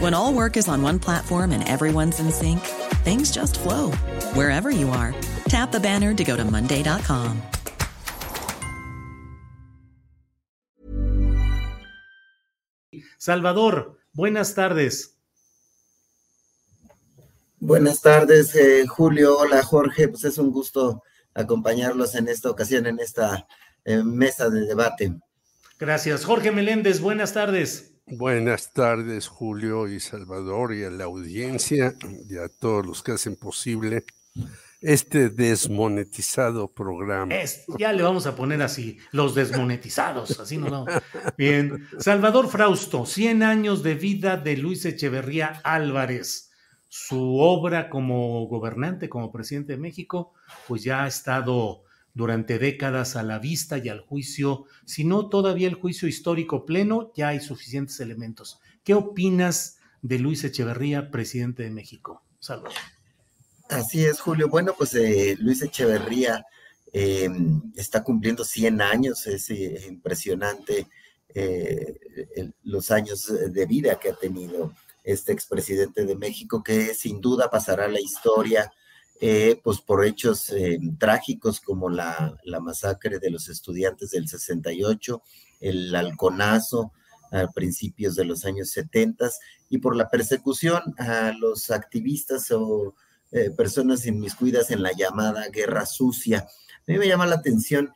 When all work is on one platform and everyone's in sync, things just flow wherever you are. Tap the banner to go to Monday.com. Salvador, buenas tardes. Buenas tardes, eh, Julio. Hola, Jorge. Pues es un gusto acompañarlos en esta ocasión, en esta eh, mesa de debate. Gracias. Jorge Meléndez, buenas tardes. Buenas tardes, Julio y Salvador, y a la audiencia y a todos los que hacen posible este desmonetizado programa. Ya le vamos a poner así, los desmonetizados, así no, no. Bien. Salvador Frausto, 100 años de vida de Luis Echeverría Álvarez. Su obra como gobernante, como presidente de México, pues ya ha estado durante décadas a la vista y al juicio, si no todavía el juicio histórico pleno, ya hay suficientes elementos. ¿Qué opinas de Luis Echeverría, presidente de México? Salvador. Así es, Julio. Bueno, pues eh, Luis Echeverría eh, está cumpliendo 100 años, es eh, impresionante eh, los años de vida que ha tenido este expresidente de México, que sin duda pasará a la historia, eh, pues por hechos eh, trágicos como la, la, masacre de los estudiantes del 68, el halconazo a principios de los años 70 y por la persecución a los activistas o eh, personas inmiscuidas en la llamada guerra sucia. A mí me llama la atención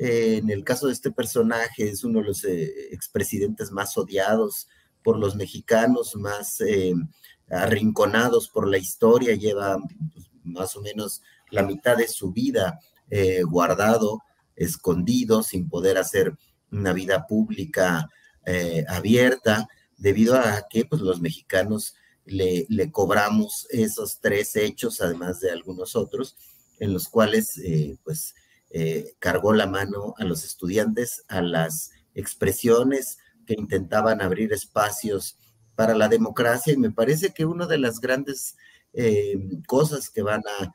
en el caso de este personaje, es uno de los expresidentes más odiados por los mexicanos, más eh, arrinconados por la historia, lleva pues, más o menos la mitad de su vida eh, guardado, escondido, sin poder hacer una vida pública eh, abierta, debido a que pues, los mexicanos le, le, cobramos esos tres hechos, además de algunos otros, en los cuales pues cargó la mano a los estudiantes, a las expresiones, que intentaban abrir espacios para la democracia. Y me parece que una de las grandes eh, cosas que van a,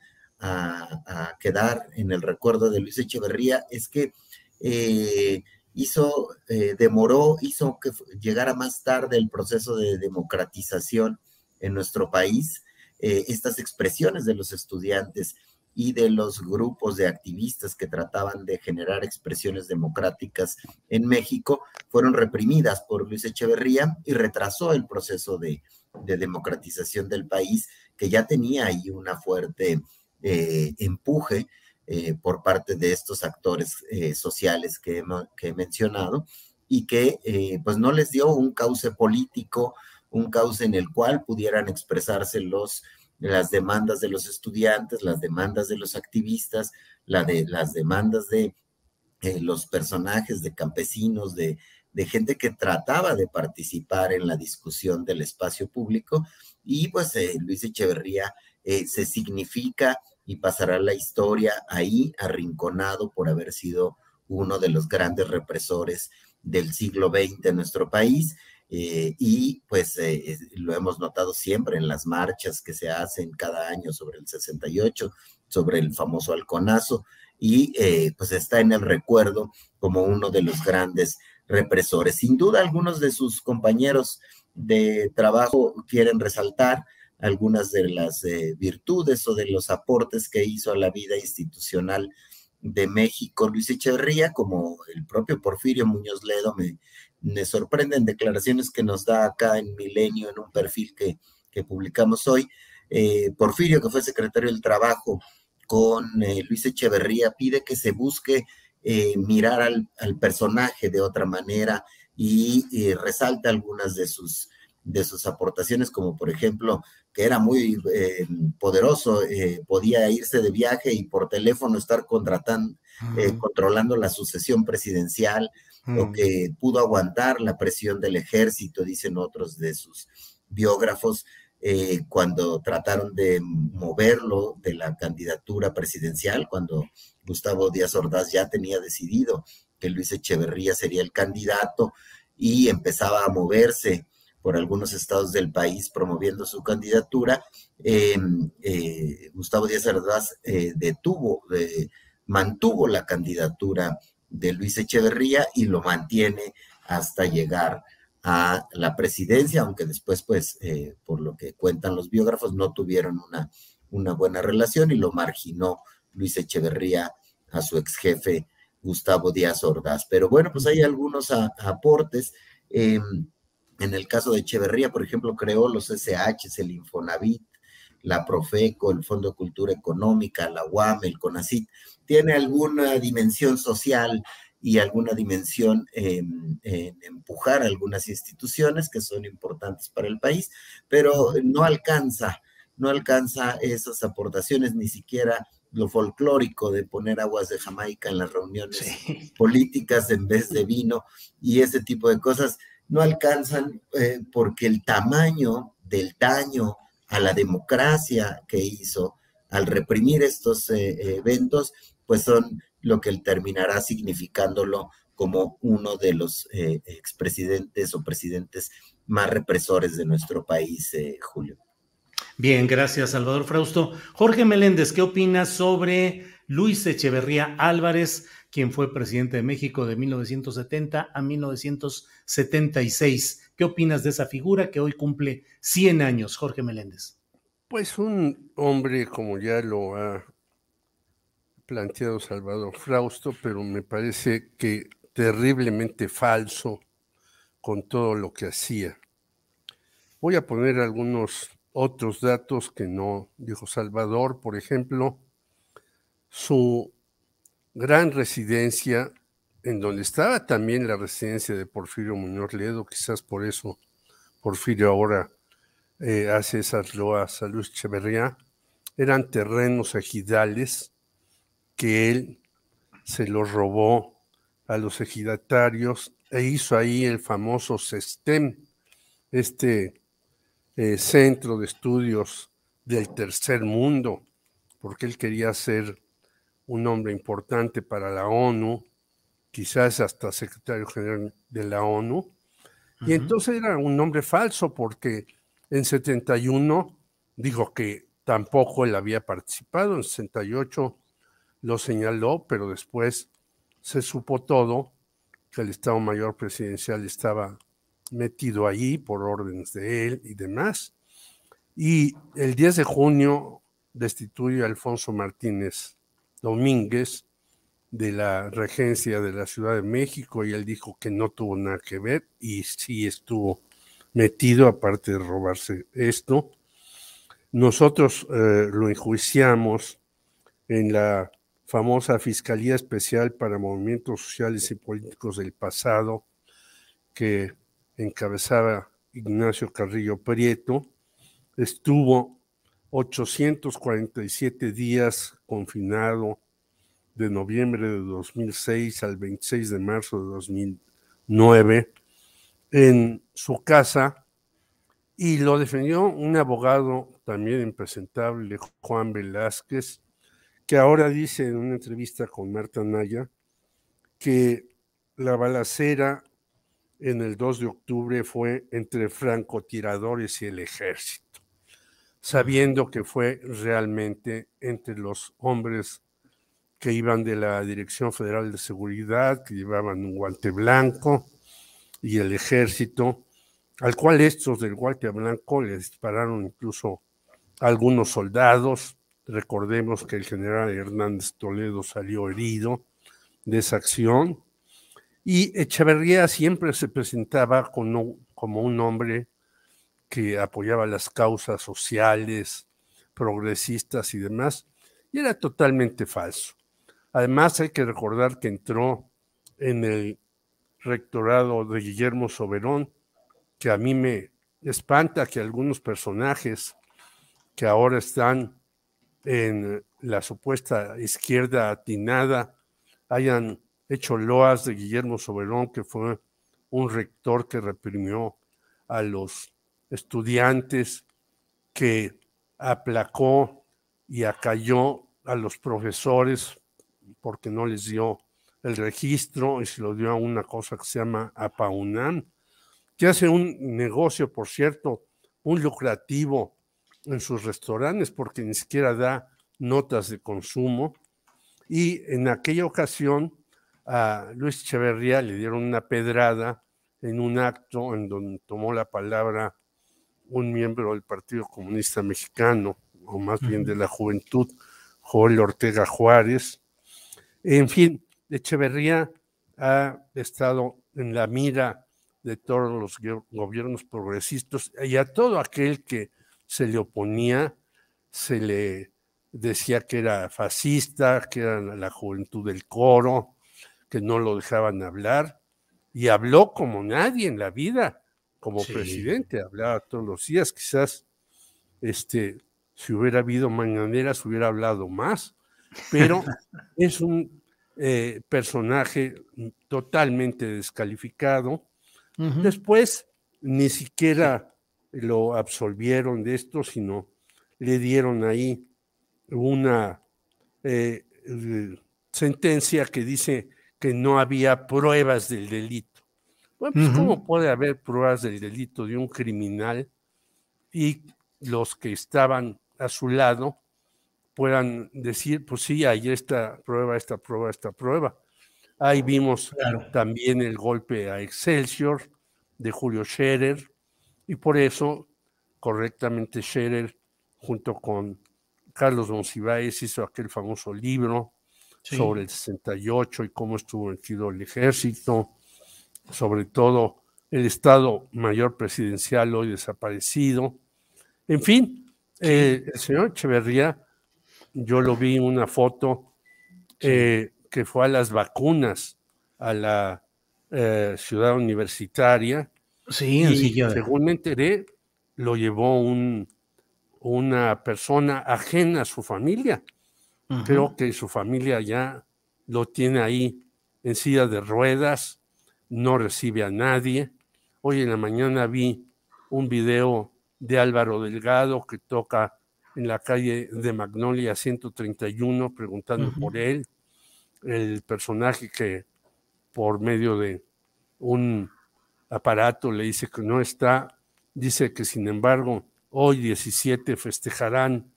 quedar en el recuerdo de Luis Echeverría es que eh, hizo, eh, demoró, hizo que llegara más tarde el proceso de democratización en nuestro país, estas expresiones de los estudiantes y de los grupos de activistas que trataban de generar expresiones democráticas en México fueron reprimidas por Luis Echeverría y retrasó el proceso de, democratización del país, que ya tenía ahí una fuerte eh, empuje eh, por parte de estos actores eh, sociales que, que, he mencionado y que pues no les dio un cauce político, un cauce en el cual pudieran expresarse los las demandas de los estudiantes, las demandas de los activistas, la de, las demandas de eh, los personajes, de campesinos, de, gente que trataba de participar en la discusión del espacio público. Y pues eh, Luis Echeverría eh, se significa y pasará la historia ahí arrinconado por haber sido uno de los grandes represores del siglo XX en nuestro país eh, y pues eh, lo hemos notado siempre en las marchas que se hacen cada año sobre el 68, sobre el famoso halconazo, y eh, pues está en el recuerdo como uno de los grandes represores. Sin duda, algunos de sus compañeros de trabajo quieren resaltar algunas de las virtudes o de los aportes que hizo a la vida institucional de México Luis Echeverría, como el propio Porfirio Muñoz Ledo me, me sorprenden declaraciones que nos da acá en Milenio, en un perfil que, que publicamos hoy. Eh, Porfirio, que fue secretario del Trabajo con eh, Luis Echeverría, pide que se busque eh, mirar al, personaje de otra manera y, resalta algunas de sus, de sus aportaciones, como por ejemplo que era muy poderoso, podía irse de viaje y por teléfono estar contratando, controlando la sucesión presidencial, o que pudo aguantar la presión del ejército, dicen otros de sus biógrafos, eh, cuando trataron de moverlo de la candidatura presidencial, cuando Gustavo Díaz Ordaz ya tenía decidido que Luis Echeverría sería el candidato y empezaba a moverse por algunos estados del país promoviendo su candidatura, em, eh, Gustavo Díaz Ordaz eh, detuvo, mantuvo la candidatura de Luis Echeverría y lo mantiene hasta llegar a la presidencia, aunque después, pues, eh, por lo que cuentan los biógrafos, no tuvieron una, una buena relación y lo marginó Luis Echeverría a su ex jefe Gustavo Díaz Ordaz. Pero bueno, pues hay algunos aportes. Em, en el caso de Echeverría, por ejemplo, creó los SH, el Infonavit, la Profeco, el Fondo de Cultura Económica, la UAM, el CONACIT, tiene alguna dimensión social y alguna dimensión en, empujar algunas instituciones que son importantes para el país, pero no alcanza, no alcanza esas aportaciones, ni siquiera lo folclórico de poner aguas de Jamaica en las reuniones políticas en vez de vino y ese tipo de cosas no alcanzan eh, porque el tamaño del daño a la democracia que hizo al reprimir estos eh, eventos, pues son lo que terminará significándolo como uno de los eh, expresidentes o presidentes más represores de nuestro país, eh, Julio. Bien, gracias, Salvador Frausto. Jorge Meléndez, ¿qué opinas sobre Luis Echeverría Álvarez, quien fue presidente de México de 1970 a 1976? ¿Qué opinas de esa figura que hoy cumple 100 años, Jorge Meléndez? Pues un hombre, como ya lo ha planteado Salvador Frausto, pero me parece que terriblemente falso con todo lo que hacía. Voy a poner algunos otros datos que no dijo Salvador, por ejemplo, su gran residencia en donde estaba también la residencia de Porfirio Muñoz Ledo, quizás por eso Porfirio ahora eh, hace esas loas a Luis Echeverría, eran terrenos ejidales que él se los robó a los ejidatarios e hizo ahí el famoso SESTEM, este eh, centro de estudios del tercer mundo, porque él quería ser un hombre importante para la ONU, quizás hasta secretario general de la ONU. Y entonces era un nombre falso porque en 71 dijo que tampoco él había participado, en 68 lo señaló, pero después se supo todo, que el Estado Mayor Presidencial estaba metido allí por órdenes de él y demás. Y el 10 de junio destituye a Alfonso Martínez Domínguez, de la regencia de la Ciudad de México y él dijo que no tuvo nada que ver y sí estuvo metido, aparte de robarse esto. Nosotros eh, lo enjuiciamos en la famosa Fiscalía Especial para Movimientos Sociales y Políticos del pasado que encabezaba Ignacio Carrillo Prieto. Estuvo 847 días confinado de noviembre de 2006 al 26 de marzo de 2009 en su casa y lo defendió un abogado también impresentable, Juan Velázquez, que ahora dice en una entrevista con Marta Naya que la balacera en el 2 de octubre fue entre francotiradores y el ejército, sabiendo que fue realmente entre los hombres que iban de la Dirección Federal de Seguridad, que llevaban un guante blanco, y el ejército, al cual estos del guante blanco le dispararon incluso algunos soldados. Recordemos que el general Hernández Toledo salió herido de esa acción. Y Echeverría siempre se presentaba como, como un hombre que apoyaba las causas sociales, progresistas y demás, y era totalmente falso. Además, hay que recordar que entró en el rectorado de Guillermo Soberón, que a mí me espanta que algunos personajes que ahora están en la supuesta izquierda atinada hayan hecho loas de Guillermo Soberón, que fue un rector que reprimió a los estudiantes, que aplacó y acalló a los profesores porque no les dio el registro y se lo dio a una cosa que se llama APAUNAM, que hace un negocio, por cierto, muy lucrativo en sus restaurantes porque ni siquiera da notas de consumo. Y en aquella ocasión a Luis Echeverría le dieron una pedrada en un acto en donde tomó la palabra un miembro del Partido Comunista Mexicano, o más bien de la juventud, Joel Ortega Juárez. En fin, Echeverría ha estado en la mira de todos los gobiernos progresistas y a todo aquel que se le oponía se le decía que era fascista, que era la juventud del coro, que no lo dejaban hablar, y habló como nadie en la vida, como presidente, hablaba todos los días, quizás este, si hubiera habido mañaneras hubiera hablado más, pero es un eh, personaje totalmente descalificado. Después ni siquiera lo absolvieron de esto, sino le dieron ahí una eh, sentencia que dice que no había pruebas del delito. Bueno, pues, ¿cómo puede haber pruebas del delito de un criminal y los que estaban a su lado puedan decir, pues sí, hay esta prueba, esta prueba, esta prueba. Ahí vimos también el golpe a Excelsior de Julio Scherer, y por eso correctamente Scherer, junto con Carlos Monsiváis, hizo aquel famoso libro sobre el 68 y cómo estuvo metido el ejército, sobre todo el Estado Mayor Presidencial hoy desaparecido. En fin, eh, el señor Echeverría yo lo vi en una foto eh, que fue a las vacunas a la eh, ciudad universitaria. Sí, y según me enteré, lo llevó un, una persona ajena a su familia. Creo que su familia ya lo tiene ahí en silla de ruedas, no recibe a nadie. Hoy en la mañana vi un video de Álvaro Delgado que toca en la calle de Magnolia 131 preguntando por él, el personaje que por medio de un aparato le dice que no está, dice que sin embargo hoy 17 festejarán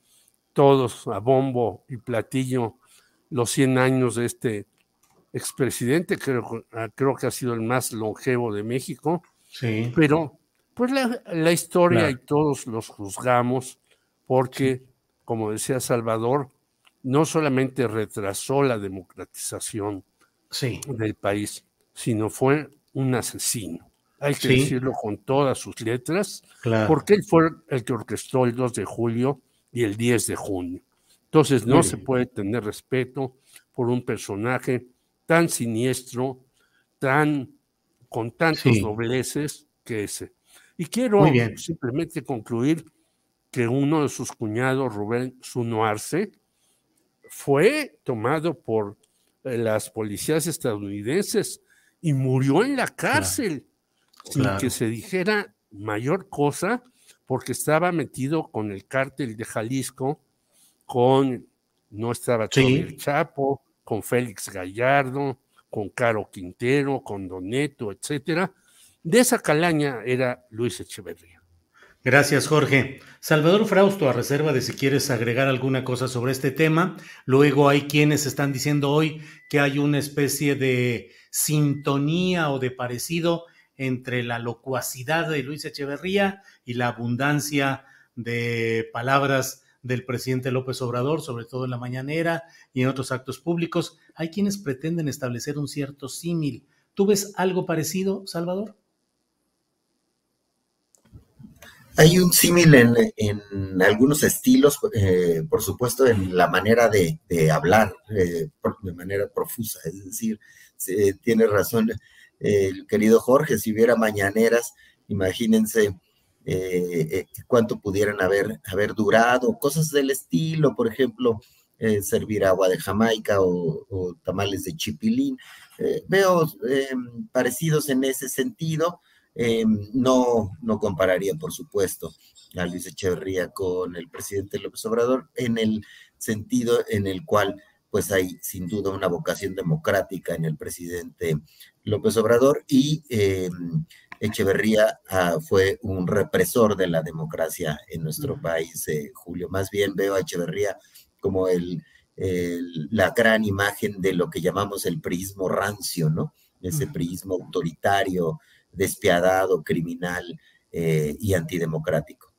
todos a bombo y platillo los 100 años de este expresidente, creo, creo que ha sido el más longevo de México, sí. pero pues la, historia y todos los juzgamos porque, como decía Salvador, no solamente retrasó la democratización del país, sino fue un asesino. Hay que decirlo con todas sus letras, porque él fue el que orquestó el 2 de julio y el 10 de junio. Entonces no se puede tener respeto por un personaje tan siniestro, tan con tantos dobleces que ese. Y quiero simplemente concluir que uno de sus cuñados, Rubén Sunoarse, fue tomado por eh, las policías estadounidenses y murió en la cárcel sin que se dijera mayor cosa porque estaba metido con el cártel de Jalisco, con, no estaba todo el Chapo, con Félix Gallardo, con Caro Quintero, con Doneto, etcétera. De esa calaña era Luis Echeverría. Gracias, Jorge. Salvador Frausto, a reserva de si quieres agregar alguna cosa sobre este tema. Luego hay quienes están diciendo hoy que hay una especie de sintonía o de parecido entre la locuacidad de Luis Echeverría y la abundancia de palabras del presidente López Obrador, sobre todo en la mañanera y en otros actos públicos. Hay quienes pretenden establecer un cierto símil ¿Tú ves algo parecido, Salvador? Hay un símil en, algunos estilos, eh, por supuesto, en la manera de, hablar eh, de manera profusa. Es decir, tiene razón el querido Jorge, si hubiera mañaneras, imagínense eh, cuánto pudieran haber, haber durado, cosas del estilo, por ejemplo, servir agua de Jamaica o, tamales de chipilín. veo parecidos en ese sentido eh, no, no compararía, por supuesto, a Luis Echeverría con el presidente López Obrador en el sentido en el cual pues hay sin duda una vocación democrática en el presidente López Obrador y eh, Echeverría ah, fue un represor de la democracia en nuestro país, eh, Julio. Más bien veo a Echeverría como el, la gran imagen de lo que llamamos el prismo rancio, ¿no? Ese prismo autoritario, despiadado, criminal eh, y antidemocrático.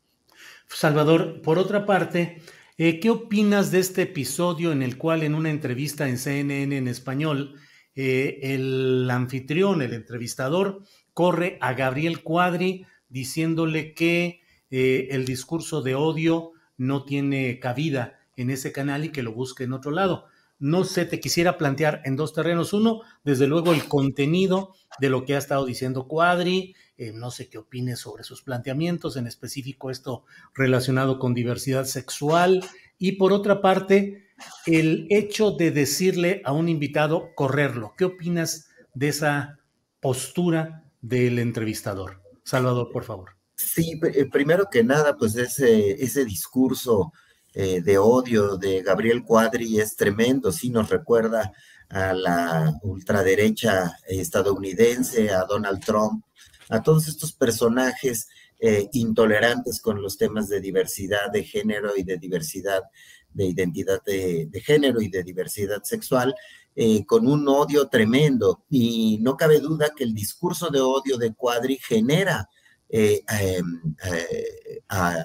Salvador, por otra parte, eh, ¿qué opinas de este episodio en el cual en una entrevista en CNN en español, eh, el anfitrión, el entrevistador, corre a Gabriel Cuadri diciéndole que el discurso de odio no tiene cabida en ese canal y que lo busque en otro lado? no sé, te quisiera plantear en dos terrenos. Uno, desde luego, el contenido de lo que ha estado diciendo Cuadri. Eh, no sé qué opines sobre sus planteamientos, en específico esto relacionado con diversidad sexual. Y por otra parte, el hecho de decirle a un invitado correrlo. ¿Qué opinas de esa postura del entrevistador? Salvador, por favor. Sí, eh, primero que nada, pues ese, ese discurso eh, de odio de Gabriel Cuadri es tremendo, sí nos recuerda a la ultraderecha estadounidense, a Donald Trump, a todos estos personajes eh, intolerantes con los temas de diversidad de género y de diversidad de identidad de, género y de diversidad sexual, eh, con un odio tremendo. Y no cabe duda que el discurso de odio de Cuadri genera, em,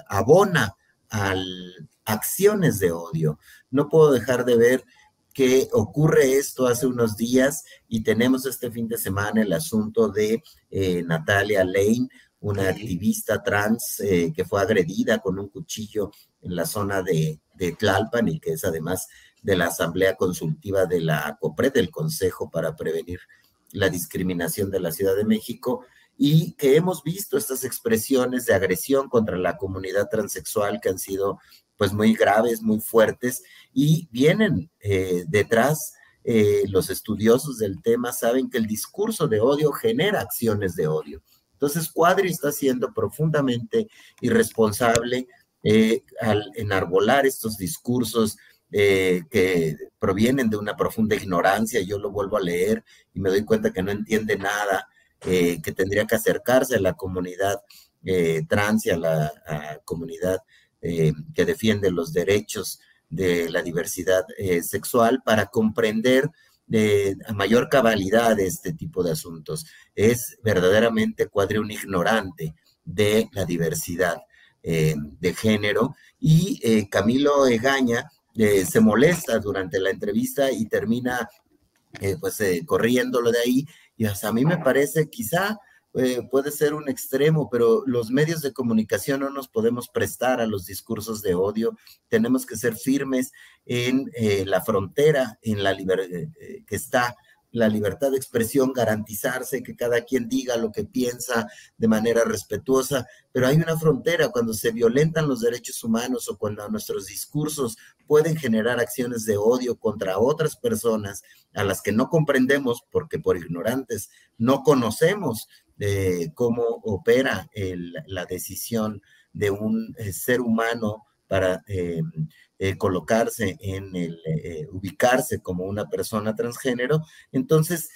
abona al, acciones de odio. No puedo dejar de ver que ocurre esto hace unos días y tenemos este fin de semana el asunto de eh, Natalia Lane, una activista trans eh, que fue agredida con un cuchillo en la zona de, de, Tlalpan y que es además de la Asamblea Consultiva de la COPRE, del Consejo para Prevenir la Discriminación de la Ciudad de México, y que hemos visto estas expresiones de agresión contra la comunidad transexual que han sido pues muy graves, muy fuertes, y vienen eh, detrás eh, los estudiosos del tema, saben que el discurso de odio genera acciones de odio. Entonces, Cuadri está siendo profundamente irresponsable eh, al enarbolar estos discursos que provienen de una profunda ignorancia. Yo lo vuelvo a leer y me doy cuenta que no entiende nada, que tendría que acercarse a la comunidad trans y a la comunidad eh, que defiende los derechos de la diversidad eh, sexual para comprender de, a mayor cabalidad este tipo de asuntos. Es verdaderamente cuadre un ignorante de la diversidad eh, de género y Camilo Egaña se molesta durante la entrevista y termina pues corriéndolo de ahí y a mí me parece quizá eh, puede ser un extremo, pero los medios de comunicación no nos podemos prestar a los discursos de odio. Tenemos que ser firmes en eh, la frontera, en la eh, que está la libertad de expresión, garantizarse que cada quien diga lo que piensa de manera respetuosa, pero hay una frontera cuando se violentan los derechos humanos o cuando nuestros discursos pueden generar acciones de odio contra otras personas a las que no comprendemos porque por ignorantes no conocemos de cómo opera la decisión de un eh, ser humano para eh, eh, colocarse en el, ubicarse como una persona transgénero. Entonces,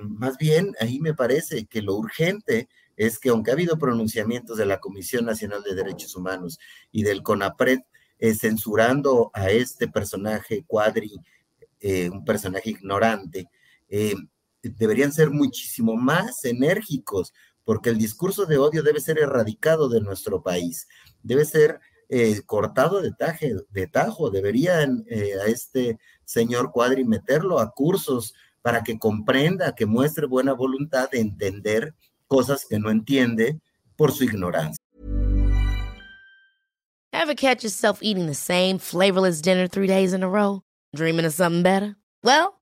más bien, ahí me parece que lo urgente es que aunque ha habido pronunciamientos de la Comisión Nacional de Derechos Humanos y del CONAPRED censurando a este personaje cuadri, un personaje ignorante, deberían ser muchísimo más enérgicos, porque el discurso de odio debe ser erradicado de nuestro país, debe ser eh, cortado de, taje, de tajo, deberían eh, a este señor Cuadri meterlo a cursos para que comprenda, que muestre buena voluntad de entender cosas que no entiende por su ignorancia. Ever catch yourself eating the same flavorless dinner three days in a row? Dreaming of something better? Well,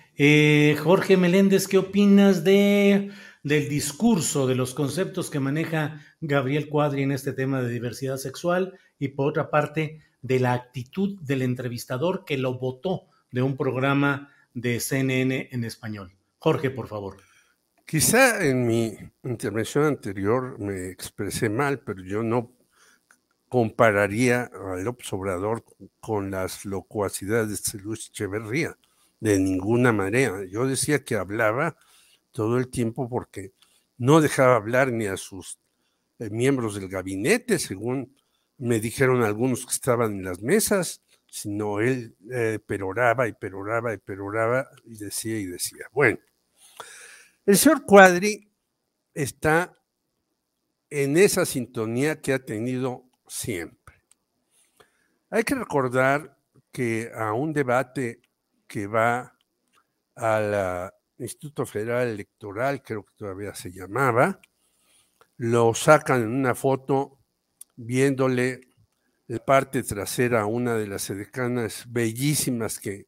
Eh, Jorge Meléndez, ¿qué opinas de, del discurso, de los conceptos que maneja Gabriel Cuadri en este tema de diversidad sexual y por otra parte de la actitud del entrevistador que lo votó de un programa de CNN en español? Jorge, por favor. Quizá en mi intervención anterior me expresé mal, pero yo no compararía a López Obrador con las locuacidades de Luis Echeverría de ninguna manera. Yo decía que hablaba todo el tiempo porque no dejaba hablar ni a sus eh, miembros del gabinete, según me dijeron algunos que estaban en las mesas, sino él eh, peroraba y peroraba y peroraba y decía y decía. Bueno, el señor Cuadri está en esa sintonía que ha tenido siempre. Hay que recordar que a un debate que va al Instituto Federal Electoral, creo que todavía se llamaba, lo sacan en una foto viéndole la parte trasera a una de las edecanas bellísimas que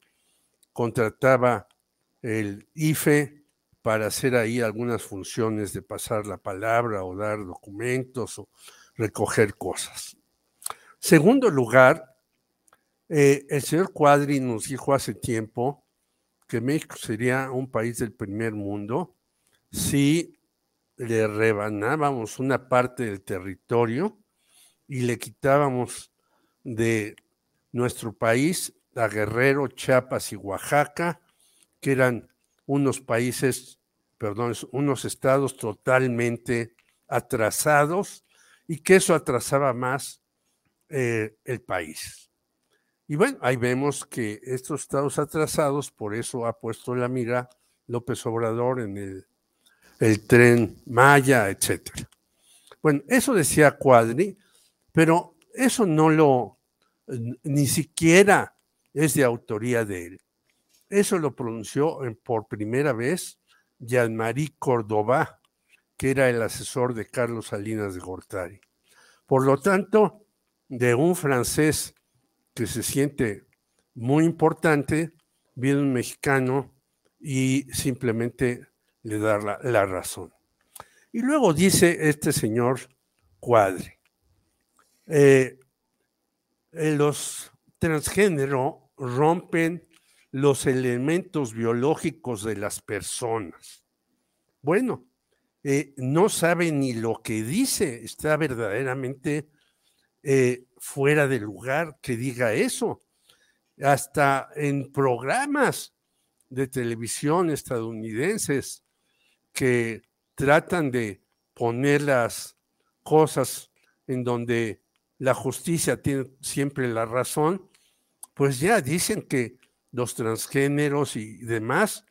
contrataba el IFE para hacer ahí algunas funciones de pasar la palabra o dar documentos o recoger cosas. Segundo lugar, eh, el señor Cuadri nos dijo hace tiempo que México sería un país del primer mundo si le rebanábamos una parte del territorio y le quitábamos de nuestro país a Guerrero, Chiapas y Oaxaca, que eran unos países, perdón, unos estados totalmente atrasados y que eso atrasaba más eh, el país. Y bueno, ahí vemos que estos estados atrasados, por eso ha puesto la mira López Obrador en el, el tren Maya, etcétera. Bueno, eso decía Cuadri, pero eso no lo, ni siquiera es de autoría de él. Eso lo pronunció por primera vez Jean-Marie Córdoba, que era el asesor de Carlos Salinas de Gortari. Por lo tanto, de un francés que se siente muy importante, viene un mexicano y simplemente le da la, razón. Y luego dice este señor Cuadre, eh, eh, los transgénero rompen los elementos biológicos de las personas. Bueno, eh, no sabe ni lo que dice, está verdaderamente fuera de lugar que diga eso. Hasta en programas de televisión estadounidenses que tratan de poner las cosas en donde la justicia tiene siempre la razón, pues ya dicen que los transgéneros y demás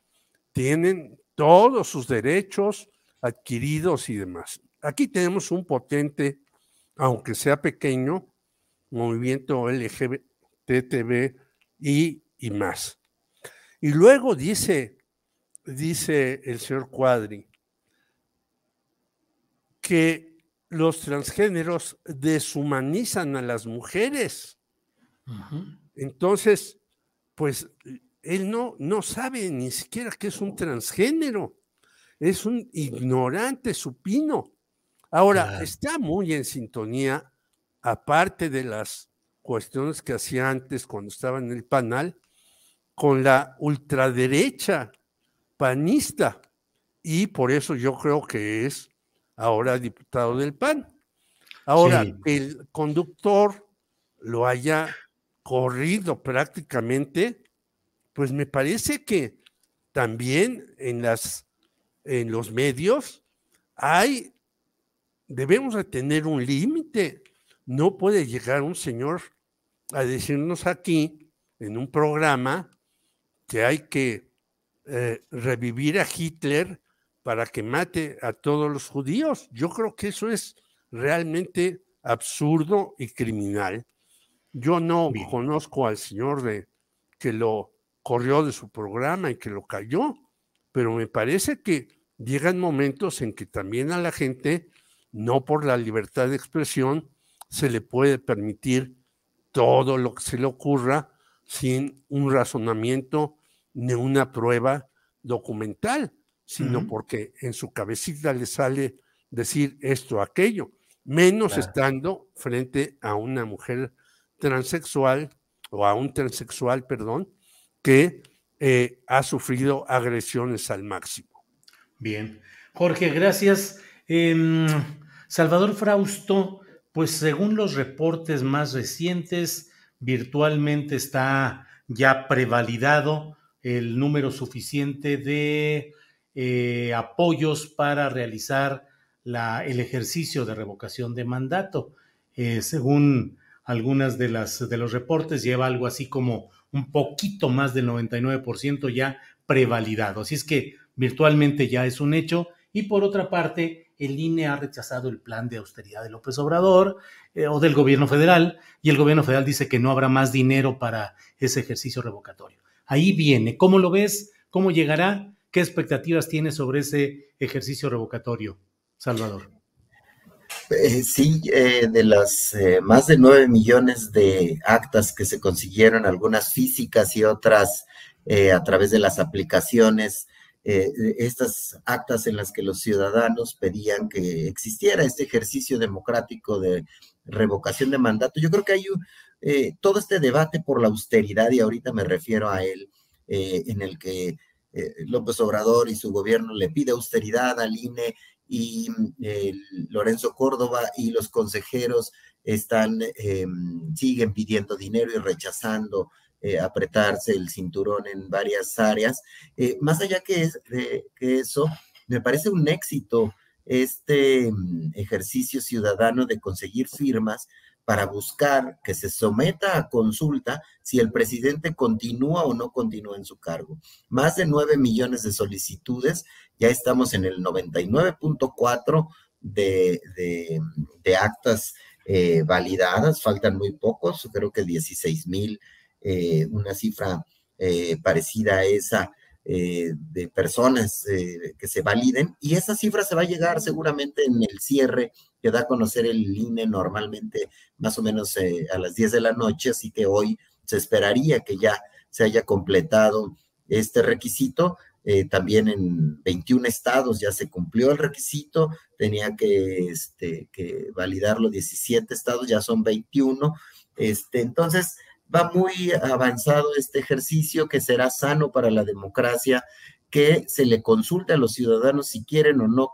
tienen todos sus derechos adquiridos y demás. Aquí tenemos un potente, aunque sea pequeño, movimiento LGBTB y, y más. Y luego dice, dice el señor Cuadri, que los transgéneros deshumanizan a las mujeres. Entonces, pues él no, no sabe ni siquiera que es un transgénero, es un ignorante supino. Ahora, está muy en sintonía, aparte de las cuestiones que hacía antes cuando estaba en el panel, con la ultraderecha panista. Y por eso yo creo que es ahora diputado del PAN. Ahora, el conductor lo haya corrido prácticamente, pues me parece que también en, las, en los medios hay, debemos de tener un límite. No puede llegar un señor a decirnos aquí, en un programa, que hay que eh, revivir a Hitler para que mate a todos los judíos. Yo creo que eso es realmente absurdo y criminal. Yo no conozco al señor de que lo corrió de su programa y que lo cayó, pero me parece que llegan momentos en que también a la gente, no por la libertad de expresión, se le puede permitir todo lo que se le ocurra sin un razonamiento ni una prueba documental, sino porque en su cabecita le sale decir esto, aquello, menos estando frente a una mujer transexual o a un transexual, perdón, que eh, ha sufrido agresiones al máximo. Bien. Jorge, gracias. Em, Salvador Frausto, pues según los reportes más recientes, virtualmente está ya prevalidado el número suficiente de eh, apoyos para realizar el ejercicio de revocación de mandato. Eh, según algunas de las de los reportes lleva algo así como un poquito más del 99% ya prevalidado. Así es que virtualmente ya es un hecho y por otra parte el INE ha rechazado el plan de austeridad de López Obrador eh, o del gobierno federal y el gobierno federal dice que no habrá más dinero para ese ejercicio revocatorio. Ahí viene, ¿cómo lo ves? ¿Cómo llegará? ¿Qué expectativas tienes sobre ese ejercicio revocatorio, Salvador? Eh, sí, eh, de las más de nueve millones de actas que se consiguieron, algunas físicas y otras a través de las aplicaciones, estas actas en las que los ciudadanos pedían que existiera este ejercicio democrático de revocación de mandato. Yo creo que hay todo este debate por la austeridad, y ahorita me refiero a él, en el que López Obrador y su gobierno le pide austeridad al INE y eh, Lorenzo Córdoba y los consejeros están, eh, siguen pidiendo dinero y rechazando eh, apretarse el cinturón en varias áreas. más allá que, que eso, me parece un éxito este mm, ejercicio ciudadano de conseguir firmas para buscar que se someta a consulta si el presidente continúa o no continúa en su cargo. Más de nueve millones de solicitudes, ya estamos en el 99.4 de, de, actas eh, validadas, faltan muy pocos, creo que 16 mil, eh, una cifra eh, parecida a esa eh, de personas que se validen y esa cifra se va a llegar seguramente en el cierre que da a conocer el INE normalmente más o menos a las 10 de la noche, así que hoy se esperaría que ya se haya completado este requisito. también en 21 estados ya se cumplió el requisito, tenía que, este, que validarlo 17 estados, ya son 21. Este, entonces, va muy avanzado este ejercicio que será sano para la democracia, que se le consulte a los ciudadanos si quieren o no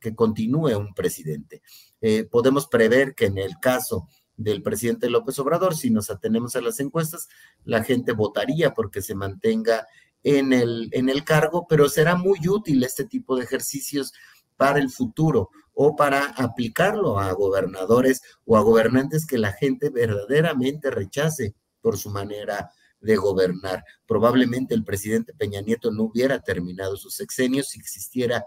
que continúe un presidente. Eh, podemos prever que en el caso del presidente López Obrador, si nos atenemos a las encuestas, la gente votaría porque se mantenga en el, en el cargo, pero será muy útil este tipo de ejercicios para el futuro o para aplicarlo a gobernadores o a gobernantes que la gente verdaderamente rechace por su manera de gobernar. Probablemente el presidente Peña Nieto no hubiera terminado sus sexenios si existiera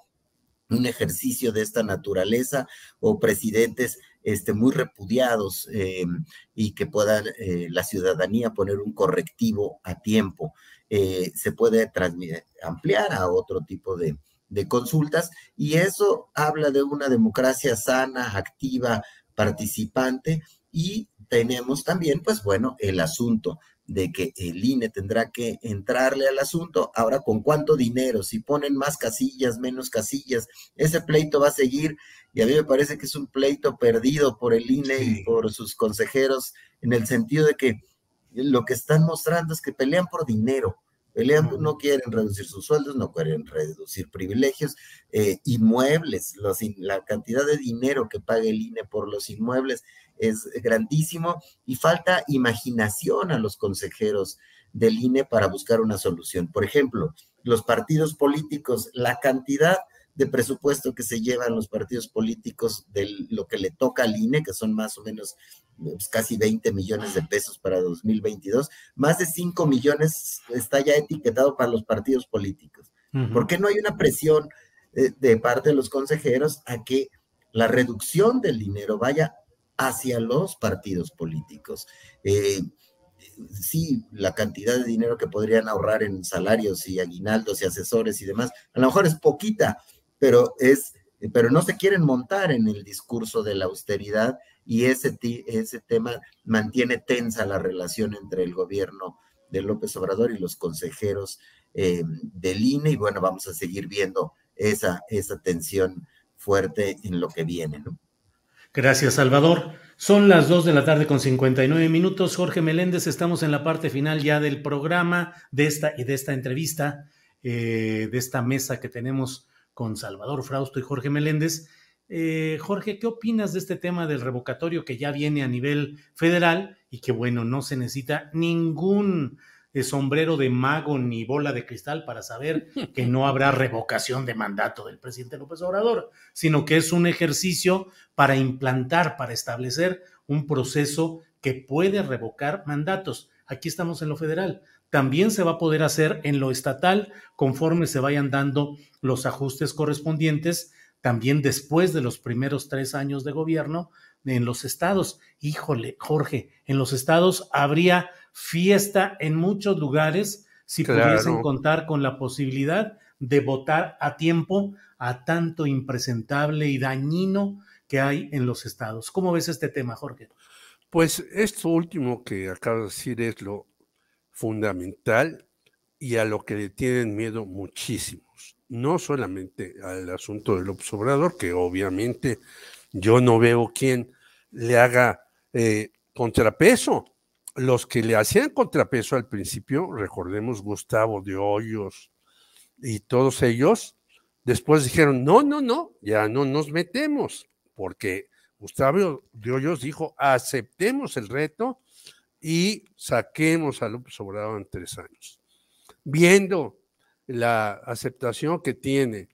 un ejercicio de esta naturaleza o presidentes este, muy repudiados eh, y que puedan eh, la ciudadanía poner un correctivo a tiempo. Eh, se puede ampliar a otro tipo de, de consultas y eso habla de una democracia sana, activa, participante y tenemos también, pues bueno, el asunto de que el INE tendrá que entrarle al asunto. Ahora, ¿con cuánto dinero? Si ponen más casillas, menos casillas, ese pleito va a seguir y a mí me parece que es un pleito perdido por el INE y por sus consejeros en el sentido de que lo que están mostrando es que pelean por dinero. Pelean, no quieren reducir sus sueldos, no quieren reducir privilegios, eh, inmuebles, los, la cantidad de dinero que paga el INE por los inmuebles es grandísimo y falta imaginación a los consejeros del INE para buscar una solución. Por ejemplo, los partidos políticos, la cantidad de presupuesto que se llevan los partidos políticos de lo que le toca al INE, que son más o menos pues, casi 20 millones de pesos para 2022, más de 5 millones está ya etiquetado para los partidos políticos. ¿Por qué no hay una presión de, eh, de parte de los consejeros a que la reducción del dinero vaya hacia los partidos políticos. Eh, sí, la cantidad de dinero que podrían ahorrar en salarios y aguinaldos y asesores y demás, a lo mejor es poquita, pero es, pero no se quieren montar en el discurso de la austeridad y ese, ese tema mantiene tensa la relación entre el gobierno de López Obrador y los consejeros eh, del INE y bueno, vamos a seguir viendo esa, esa tensión fuerte en lo que viene, ¿no? Gracias, Salvador. Son las 2 de la tarde con 59 minutos. Jorge Meléndez, estamos en la parte final ya del programa, de esta y de esta entrevista, eh, de esta mesa que tenemos con Salvador Frausto y Jorge Meléndez. Eh, Jorge, ¿qué opinas de este tema del revocatorio que ya viene a nivel federal y que, bueno, no se necesita ningún sombrero de mago ni bola de cristal para saber que no habrá revocación de mandato del presidente López Obrador, sino que es un ejercicio para implantar, para establecer un proceso que puede revocar mandatos. Aquí estamos en lo federal. También se va a poder hacer en lo estatal conforme se vayan dando los ajustes correspondientes, también después de los primeros tres años de gobierno en los estados. Híjole, Jorge, en los estados habría fiesta en muchos lugares si pudiesen contar con la posibilidad de votar a tiempo a tanto impresentable y dañino que hay en los estados. ¿Cómo ves este tema, Jorge? Pues esto último que acabo de decir es lo fundamental y a lo que le tienen miedo muchísimos. No solamente al asunto del observador, que obviamente yo no veo quién le haga eh, contrapeso los que le hacían contrapeso al principio, recordemos Gustavo de Hoyos y todos ellos, después dijeron, no, no, no, ya no nos metemos, porque Gustavo de Hoyos dijo, aceptemos el reto y saquemos a López Obrador en tres años. Viendo la aceptación que tiene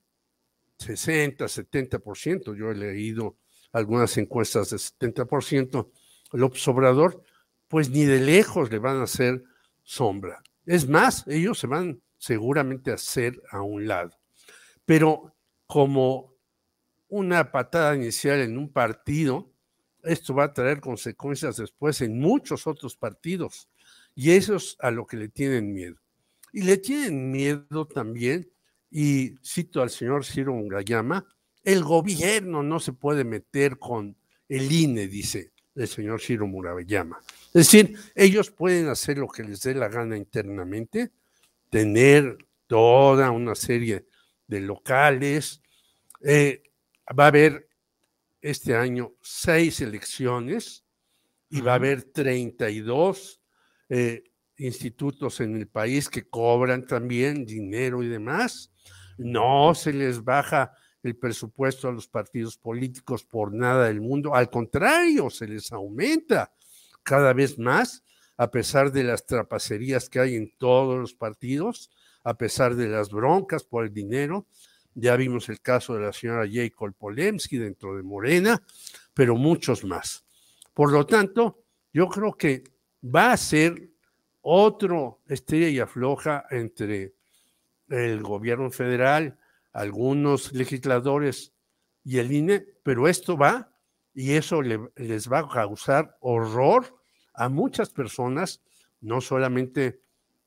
60, 70%, yo he leído algunas encuestas de 70%, López Obrador, pues ni de lejos le van a hacer sombra. Es más, ellos se van seguramente a hacer a un lado. Pero como una patada inicial en un partido, esto va a traer consecuencias después en muchos otros partidos. Y eso es a lo que le tienen miedo. Y le tienen miedo también, y cito al señor Ciro Ungayama, el gobierno no se puede meter con el INE, dice el señor Ciro Murayama. Es decir, ellos pueden hacer lo que les dé la gana internamente, tener toda una serie de locales. Eh, va a haber este año seis elecciones y va a haber 32 eh, institutos en el país que cobran también dinero y demás. No se les baja el presupuesto a los partidos políticos por nada del mundo, al contrario, se les aumenta cada vez más, a pesar de las trapacerías que hay en todos los partidos, a pesar de las broncas por el dinero. Ya vimos el caso de la señora Jacob Polemski dentro de Morena, pero muchos más. Por lo tanto, yo creo que va a ser otro estrella y afloja entre el gobierno federal, algunos legisladores y el INE, pero esto va y eso les va a causar horror a muchas personas, no solamente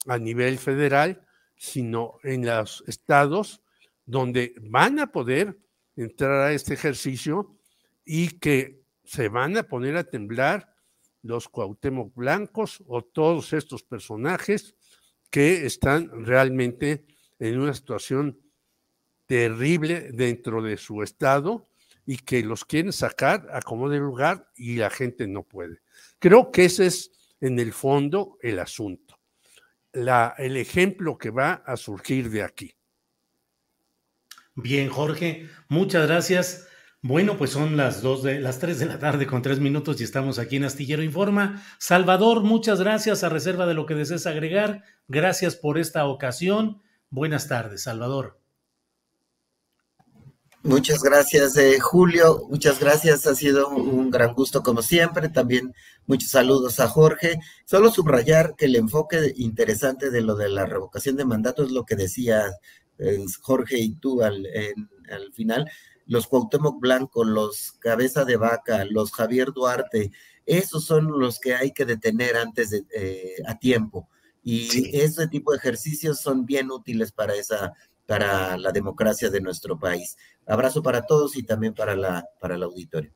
a nivel federal, sino en los estados donde van a poder entrar a este ejercicio y que se van a poner a temblar los Cuauhtémoc Blancos o todos estos personajes que están realmente en una situación terrible dentro de su estado y que los quieren sacar a como de lugar y la gente no puede. Creo que ese es en el fondo el asunto, la, el ejemplo que va a surgir de aquí. Bien, Jorge, muchas gracias. Bueno, pues son las dos de las tres de la tarde con tres minutos y estamos aquí en Astillero Informa. Salvador, muchas gracias a reserva de lo que desees agregar. Gracias por esta ocasión. Buenas tardes, Salvador. Muchas gracias, eh, Julio. Muchas gracias. Ha sido un gran gusto como siempre. También muchos saludos a Jorge. Solo subrayar que el enfoque interesante de lo de la revocación de mandato es lo que decía eh, Jorge y tú al, al final los Cuauhtémoc Blanco, los Cabeza de Vaca, los Javier Duarte, esos son los que hay que detener antes de, eh, a tiempo. Y ese tipo de ejercicios son bien útiles para esa para la democracia de nuestro país. Abrazo para todos y también para la para el auditorio.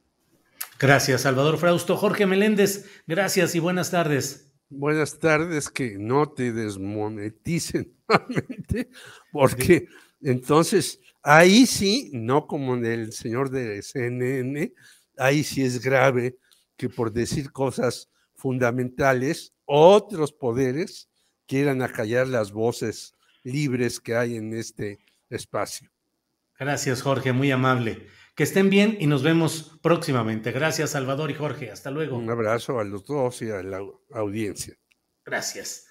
Gracias, Salvador Frausto. Jorge Meléndez, gracias y buenas tardes. Buenas tardes, que no te desmoneticen porque entonces Ahí sí, no como en el señor de CNN, ahí sí es grave que por decir cosas fundamentales, otros poderes quieran acallar las voces libres que hay en este espacio. Gracias, Jorge, muy amable. Que estén bien y nos vemos próximamente. Gracias, Salvador y Jorge. Hasta luego. Un abrazo a los dos y a la audiencia. Gracias.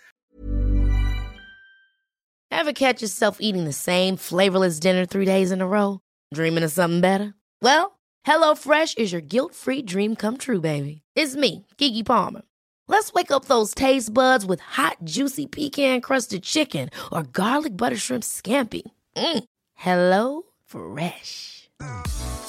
Ever catch yourself eating the same flavorless dinner three days in a row? Dreaming of something better? Well, HelloFresh is your guilt-free dream come true, baby. It's me, Kiki Palmer. Let's wake up those taste buds with hot, juicy pecan-crusted chicken or garlic butter shrimp scampi. Mm. Hello Fresh.